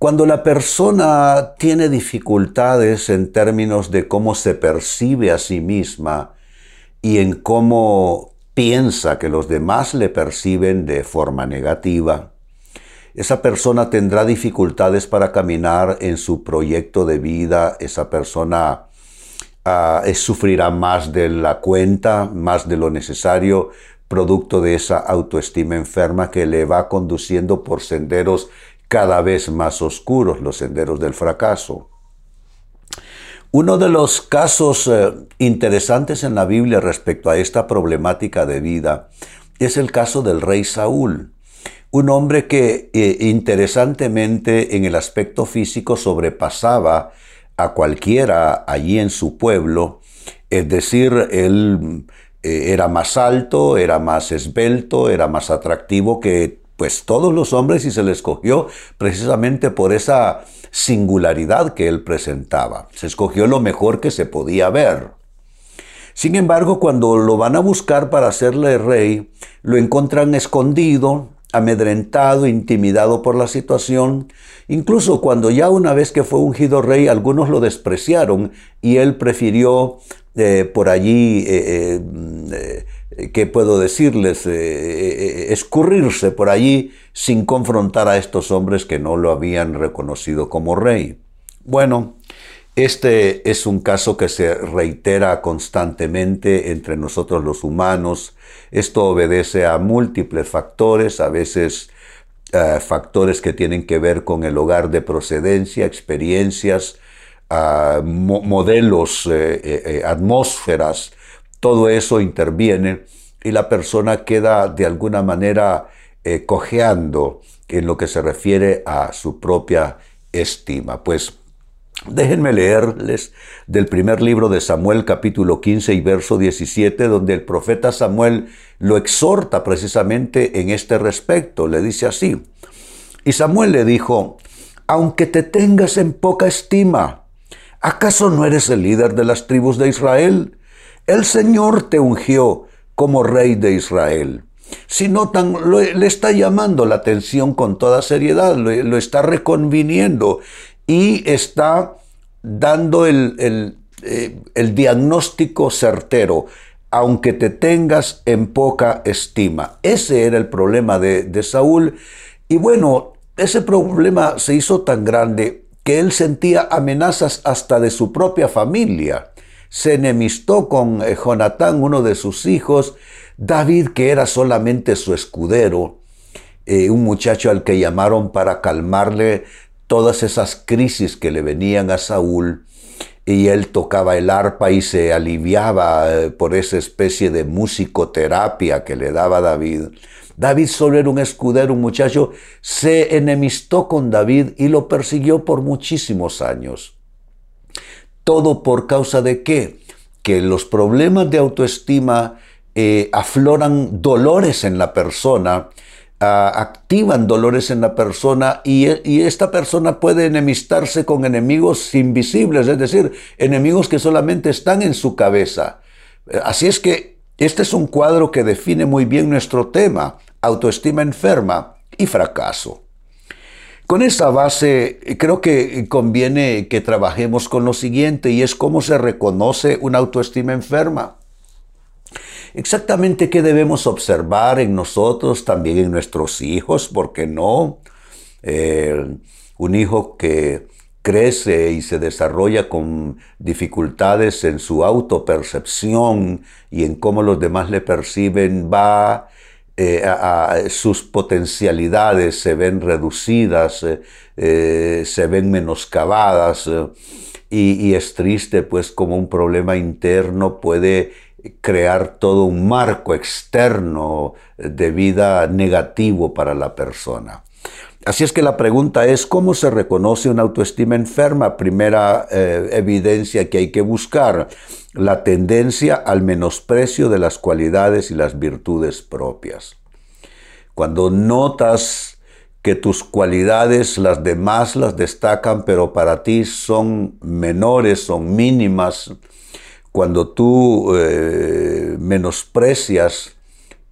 Cuando la persona tiene dificultades en términos de cómo se percibe a sí misma y en cómo piensa que los demás le perciben de forma negativa, esa persona tendrá dificultades para caminar en su proyecto de vida, esa persona uh, sufrirá más de la cuenta, más de lo necesario, producto de esa autoestima enferma que le va conduciendo por senderos cada vez más oscuros, los senderos del fracaso. Uno de los casos eh, interesantes en la Biblia respecto a esta problemática de vida es el caso del rey Saúl, un hombre que eh, interesantemente en el aspecto físico sobrepasaba a cualquiera allí en su pueblo, es decir, él eh, era más alto, era más esbelto, era más atractivo que pues todos los hombres y se le escogió precisamente por esa singularidad que él presentaba. Se escogió lo mejor que se podía ver. Sin embargo, cuando lo van a buscar para hacerle rey, lo encuentran escondido, amedrentado, intimidado por la situación. Incluso cuando ya una vez que fue ungido rey, algunos lo despreciaron y él prefirió eh, por allí eh, eh, ¿qué puedo decirles? Eh, eh, eh, escurrirse por allí sin confrontar a estos hombres que no lo habían reconocido como rey. Bueno, este es un caso que se reitera constantemente entre nosotros los humanos. Esto obedece a múltiples factores, a veces factores que tienen que ver con el hogar de procedencia, experiencias, modelos, atmósferas, todo eso interviene y la persona queda de alguna manera eh, cojeando en lo que se refiere a su propia estima. Pues déjenme leerles del primer libro de Samuel capítulo 15 y verso 17, donde el profeta Samuel lo exhorta precisamente en este respecto. Le dice así, y Samuel le dijo, aunque te tengas en poca estima, ¿acaso no eres el líder de las tribus de Israel? El Señor te ungió como rey de Israel. Si notan, le está llamando la atención con toda seriedad, lo, está reconviniendo y está dando el, eh, diagnóstico certero, aunque te tengas en poca estima. Ese era el problema de, de Saúl. Y bueno, ese problema se hizo tan grande que él sentía amenazas hasta de su propia familia se enemistó con eh, Jonatán, uno de sus hijos, David, que era solamente su escudero, eh, un muchacho al que llamaron para calmarle todas esas crisis que le venían a Saúl, y él tocaba el arpa y se aliviaba eh, por esa especie de musicoterapia que le daba David. David solo era un escudero, un muchacho, se enemistó con David y lo persiguió por muchísimos años. Todo por causa de qué? Que los problemas de autoestima eh, afloran dolores en la persona, ah, activan dolores en la persona y, y, esta persona puede enemistarse con enemigos invisibles, es decir, enemigos que solamente están en su cabeza. Así es que este es un cuadro que define muy bien nuestro tema, autoestima enferma y fracaso. Con esta base, creo que conviene que trabajemos con lo siguiente y es cómo se reconoce una autoestima enferma. Exactamente qué debemos observar en nosotros, también en nuestros hijos, ¿por qué no? Eh, un hijo que crece y se desarrolla con dificultades en su autopercepción y en cómo los demás le perciben, va eh, sus potencialidades se ven reducidas, eh, eh, se ven menoscabadas y, y, es triste pues como un problema interno puede crear todo un marco externo de vida negativo para la persona. Así es que la pregunta es, ¿cómo se reconoce una autoestima enferma? Primera eh, evidencia que hay que buscar, la tendencia al menosprecio de las cualidades y las virtudes propias. Cuando notas que tus cualidades, las demás las destacan, pero para ti son menores, son mínimas, cuando tú eh, menosprecias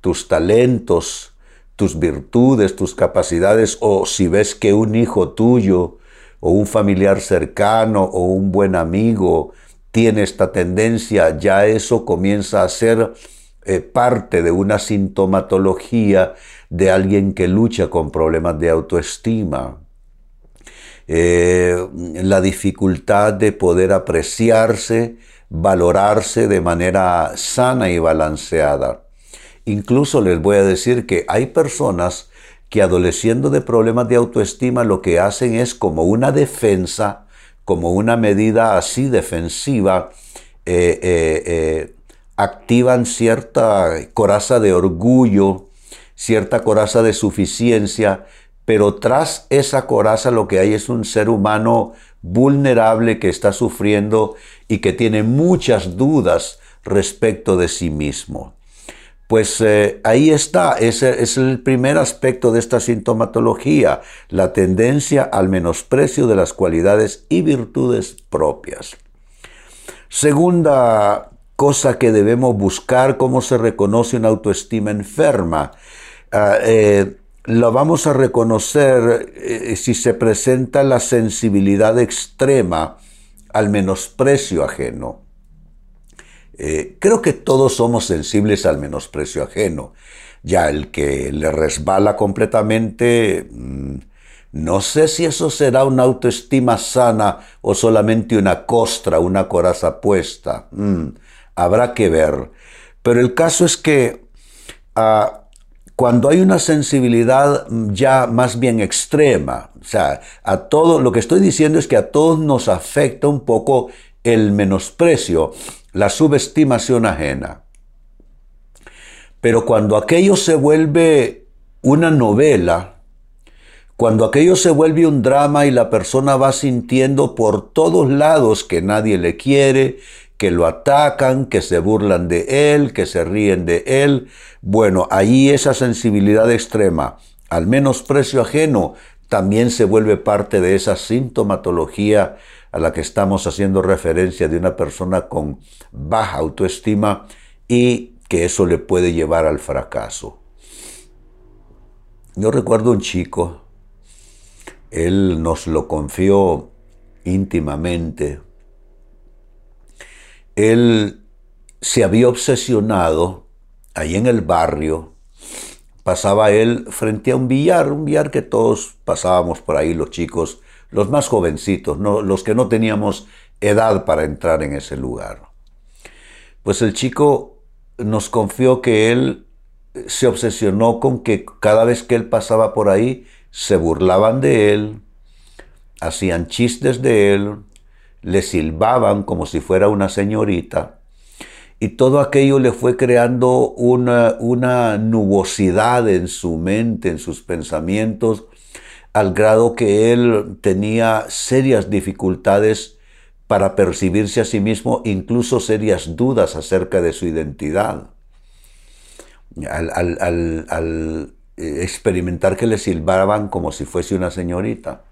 tus talentos, tus virtudes, tus capacidades, o si ves que un hijo tuyo, o un familiar cercano, o un buen amigo tiene esta tendencia, ya eso comienza a ser eh, parte de una sintomatología de alguien que lucha con problemas de autoestima. Eh, la dificultad de poder apreciarse, valorarse de manera sana y balanceada. Incluso les voy a decir que hay personas que adoleciendo de problemas de autoestima lo que hacen es como una defensa, como una medida así defensiva, eh, eh, activan cierta coraza de orgullo, cierta coraza de suficiencia, pero tras esa coraza lo que hay es un ser humano vulnerable que está sufriendo y que tiene muchas dudas respecto de sí mismo. Pues eh, ahí está, ese es el primer aspecto de esta sintomatología, la tendencia al menosprecio de las cualidades y virtudes propias. Segunda cosa que debemos buscar, cómo se reconoce una autoestima enferma. Ah, eh, lo vamos a reconocer eh, si se presenta la sensibilidad extrema al menosprecio ajeno. Eh, creo que todos somos sensibles al menosprecio ajeno. Ya el que le resbala completamente, mm, no sé si eso será una autoestima sana o solamente una costra, una coraza puesta. Mm, habrá que ver. Pero el caso es que ah, cuando hay una sensibilidad ya más bien extrema, o sea, a todo, lo que estoy diciendo es que a todos nos afecta un poco el menosprecio, la subestimación ajena. Pero cuando aquello se vuelve una novela, cuando aquello se vuelve un drama y la persona va sintiendo por todos lados que nadie le quiere, que lo atacan, que se burlan de él, que se ríen de él. Bueno, ahí esa sensibilidad extrema al menosprecio ajeno también se vuelve parte de esa sintomatología a la que estamos haciendo referencia de una persona con baja autoestima y que eso le puede llevar al fracaso. Yo recuerdo un chico, él nos lo confió íntimamente, él se había obsesionado ahí en el barrio. Pasaba él frente a un billar, un billar que todos pasábamos por ahí, los chicos, los más jovencitos, los que no teníamos edad para entrar en ese lugar. Pues el chico nos confió que él se obsesionó con que cada vez que él pasaba por ahí, se burlaban de él, hacían chistes de él, le silbaban como si fuera una señorita, y todo aquello le fue creando una, una nubosidad en su mente, en sus pensamientos, al grado que él tenía serias dificultades para percibirse a sí mismo, incluso serias dudas acerca de su identidad. Al, al, eh, experimentar que le silbaban como si fuese una señorita.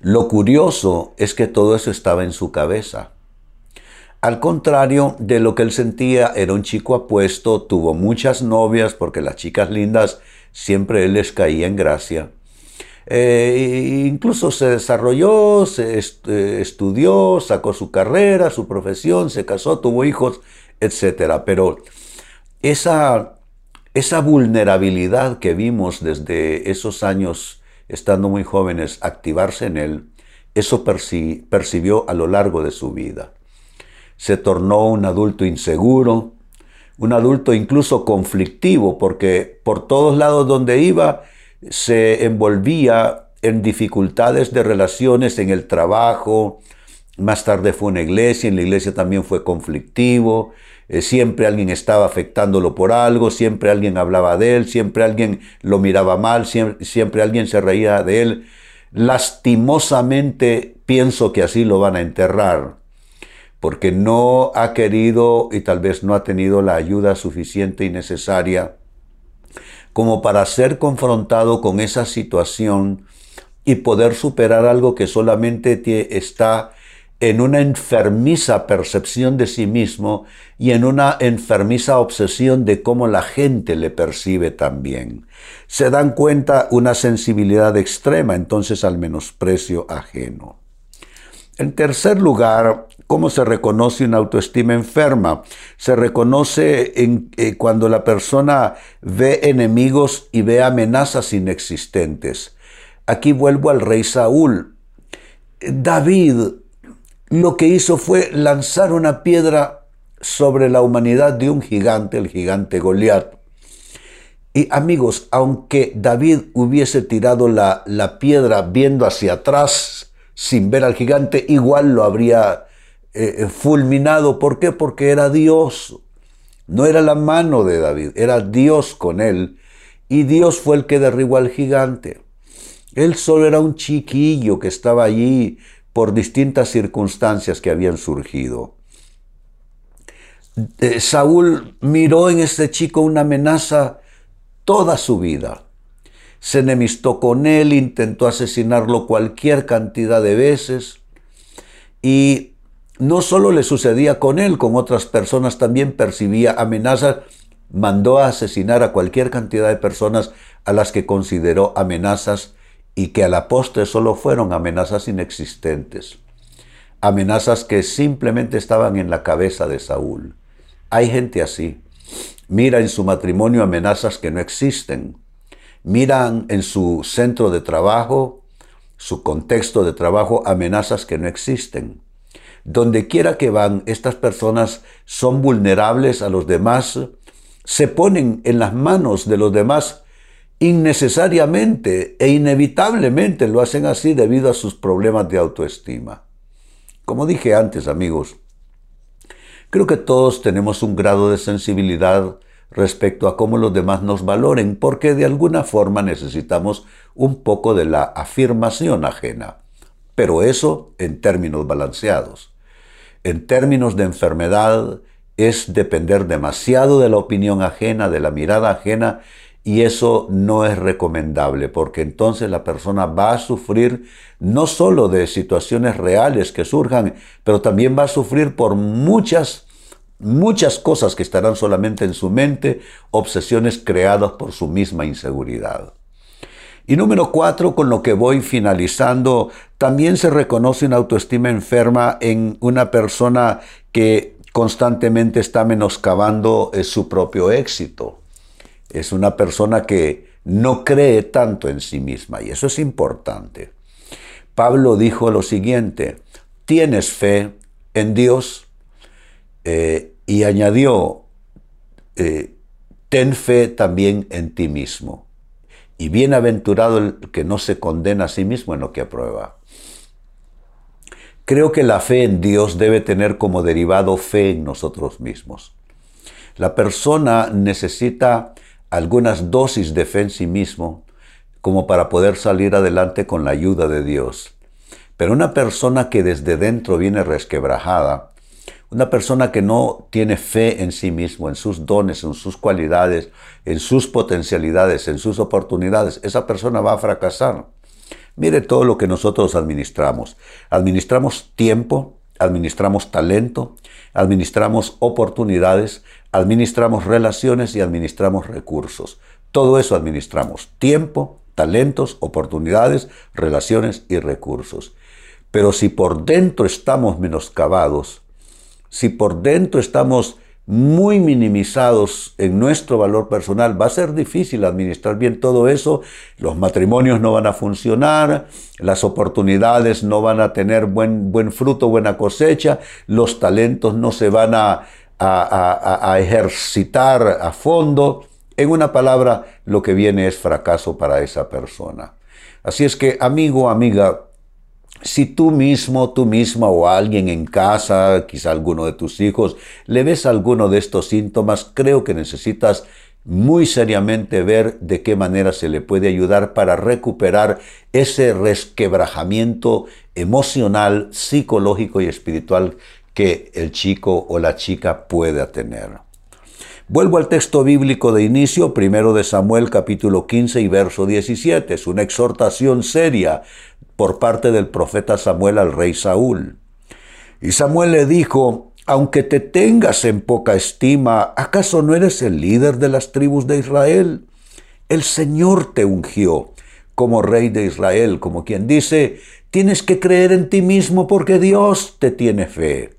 Lo curioso es que todo eso estaba en su cabeza. Al contrario de lo que él sentía, era un chico apuesto, tuvo muchas novias porque las chicas lindas siempre él les caía en gracia. Eh, incluso se desarrolló, se eh, estudió, sacó su carrera, su profesión, se casó, tuvo hijos, etc. Pero esa, esa vulnerabilidad que vimos desde esos años estando muy jóvenes, activarse en él, eso percibió a lo largo de su vida. Se tornó un adulto inseguro, un adulto incluso conflictivo, porque por todos lados donde iba se envolvía en dificultades de relaciones en el trabajo, más tarde fue una iglesia, en la iglesia también fue conflictivo, eh, siempre alguien estaba afectándolo por algo, siempre alguien hablaba de él, siempre alguien lo miraba mal, siempre, siempre alguien se reía de él. Lastimosamente pienso que así lo van a enterrar, porque no ha querido y tal vez no ha tenido la ayuda suficiente y necesaria como para ser confrontado con esa situación y poder superar algo que solamente está en una enfermiza percepción de sí mismo y en una enfermiza obsesión de cómo la gente le percibe también. Se dan cuenta una sensibilidad extrema entonces al menosprecio ajeno. En tercer lugar, ¿cómo se reconoce una autoestima enferma? Se reconoce en, eh, cuando la persona ve enemigos y ve amenazas inexistentes. Aquí vuelvo al rey Saúl. David lo que hizo fue lanzar una piedra sobre la humanidad de un gigante, el gigante Goliat. Y amigos, aunque David hubiese tirado la, la piedra viendo hacia atrás, sin ver al gigante, igual lo habría eh, eh, fulminado. ¿Por qué? Porque era Dios. No era la mano de David, era Dios con él. Y Dios fue el que derribó al gigante. Él solo era un chiquillo que estaba allí por distintas circunstancias que habían surgido. Eh, Saúl miró en este chico una amenaza toda su vida se enemistó con él, intentó asesinarlo cualquier cantidad de veces y no solo le sucedía con él, con otras personas también percibía amenazas, mandó a asesinar a cualquier cantidad de personas a las que consideró amenazas y que a la postre solo fueron amenazas inexistentes, amenazas que simplemente estaban en la cabeza de Saúl. Hay gente así. Mira en su matrimonio amenazas que no existen miran en su centro de trabajo, su contexto de trabajo, amenazas que no existen. Donde quiera que van, estas personas son vulnerables a los demás, se ponen en las manos de los demás innecesariamente e inevitablemente lo hacen así debido a sus problemas de autoestima. Como dije antes, amigos, creo que todos tenemos un grado de sensibilidad respecto a cómo los demás nos valoren, porque de alguna forma necesitamos un poco de la afirmación ajena. Pero eso en términos balanceados. En términos de enfermedad es depender demasiado de la opinión ajena, de la mirada ajena, y eso no es recomendable, porque entonces la persona va a sufrir no solo de situaciones reales que surjan, pero también va a sufrir por muchas muchas cosas que estarán solamente en su mente, obsesiones creadas por su misma inseguridad. Y número cuatro, con lo que voy finalizando, también se reconoce una autoestima enferma en una persona que constantemente está menoscabando eh, su propio éxito. Es una persona que no cree tanto en sí misma y eso es importante. Pablo dijo lo siguiente, tienes fe en Dios, eh, y añadió, eh, ten fe también en ti mismo. Y bienaventurado el que no se condena a sí mismo en lo que aprueba. Creo que la fe en Dios debe tener como derivado fe en nosotros mismos. La persona necesita algunas dosis de fe en sí mismo como para poder salir adelante con la ayuda de Dios. Pero una persona que desde dentro viene resquebrajada, una persona que no tiene fe en sí mismo, en sus dones, en sus cualidades, en sus potencialidades, en sus oportunidades, esa persona va a fracasar. Mire todo lo que nosotros administramos. Administramos tiempo, administramos talento, administramos oportunidades, administramos relaciones y administramos recursos. Todo eso administramos. Tiempo, talentos, oportunidades, relaciones y recursos. Pero si por dentro estamos menoscabados, si por dentro estamos muy minimizados en nuestro valor personal, va a ser difícil administrar bien todo eso, los matrimonios no van a funcionar, las oportunidades no van a tener buen, buen fruto, buena cosecha, los talentos no se van a, a ejercitar a fondo. En una palabra, lo que viene es fracaso para esa persona. Así es que, amigo, amiga, si tú mismo, tú misma o alguien en casa, quizá alguno de tus hijos, le ves alguno de estos síntomas, creo que necesitas muy seriamente ver de qué manera se le puede ayudar para recuperar ese resquebrajamiento emocional, psicológico y espiritual que el chico o la chica pueda tener. Vuelvo al texto bíblico de inicio, primero de Samuel capítulo 15 y verso 17. Es una exhortación seria por parte del profeta Samuel al rey Saúl. Y Samuel le dijo, aunque te tengas en poca estima, ¿acaso no eres el líder de las tribus de Israel? El Señor te ungió como rey de Israel, como quien dice, tienes que creer en ti mismo porque Dios te tiene fe.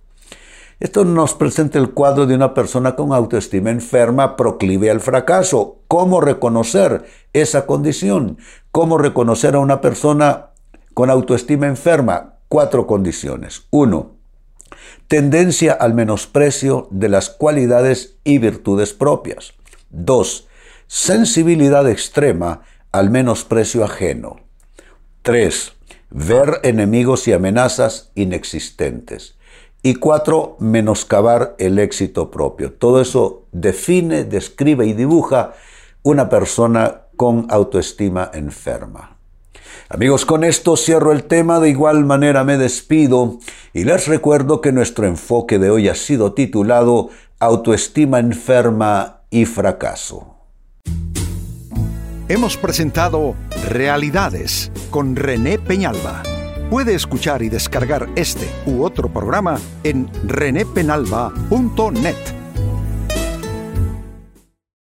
Esto nos presenta el cuadro de una persona con autoestima enferma proclive al fracaso. ¿Cómo reconocer esa condición? ¿Cómo reconocer a una persona con autoestima enferma? Cuatro condiciones. Uno, tendencia al menosprecio de las cualidades y virtudes propias. 2. Sensibilidad extrema al menosprecio ajeno. 3. Ver enemigos y amenazas inexistentes. Y 4. Menoscabar el éxito propio. Todo eso define, describe y dibuja una persona con autoestima enferma. Amigos, con esto cierro el tema, de igual manera me despido y les recuerdo que nuestro enfoque de hoy ha sido titulado Autoestima enferma y fracaso. Hemos presentado Realidades con René Peñalba. Puede escuchar y descargar este u otro programa en renépenalba.net.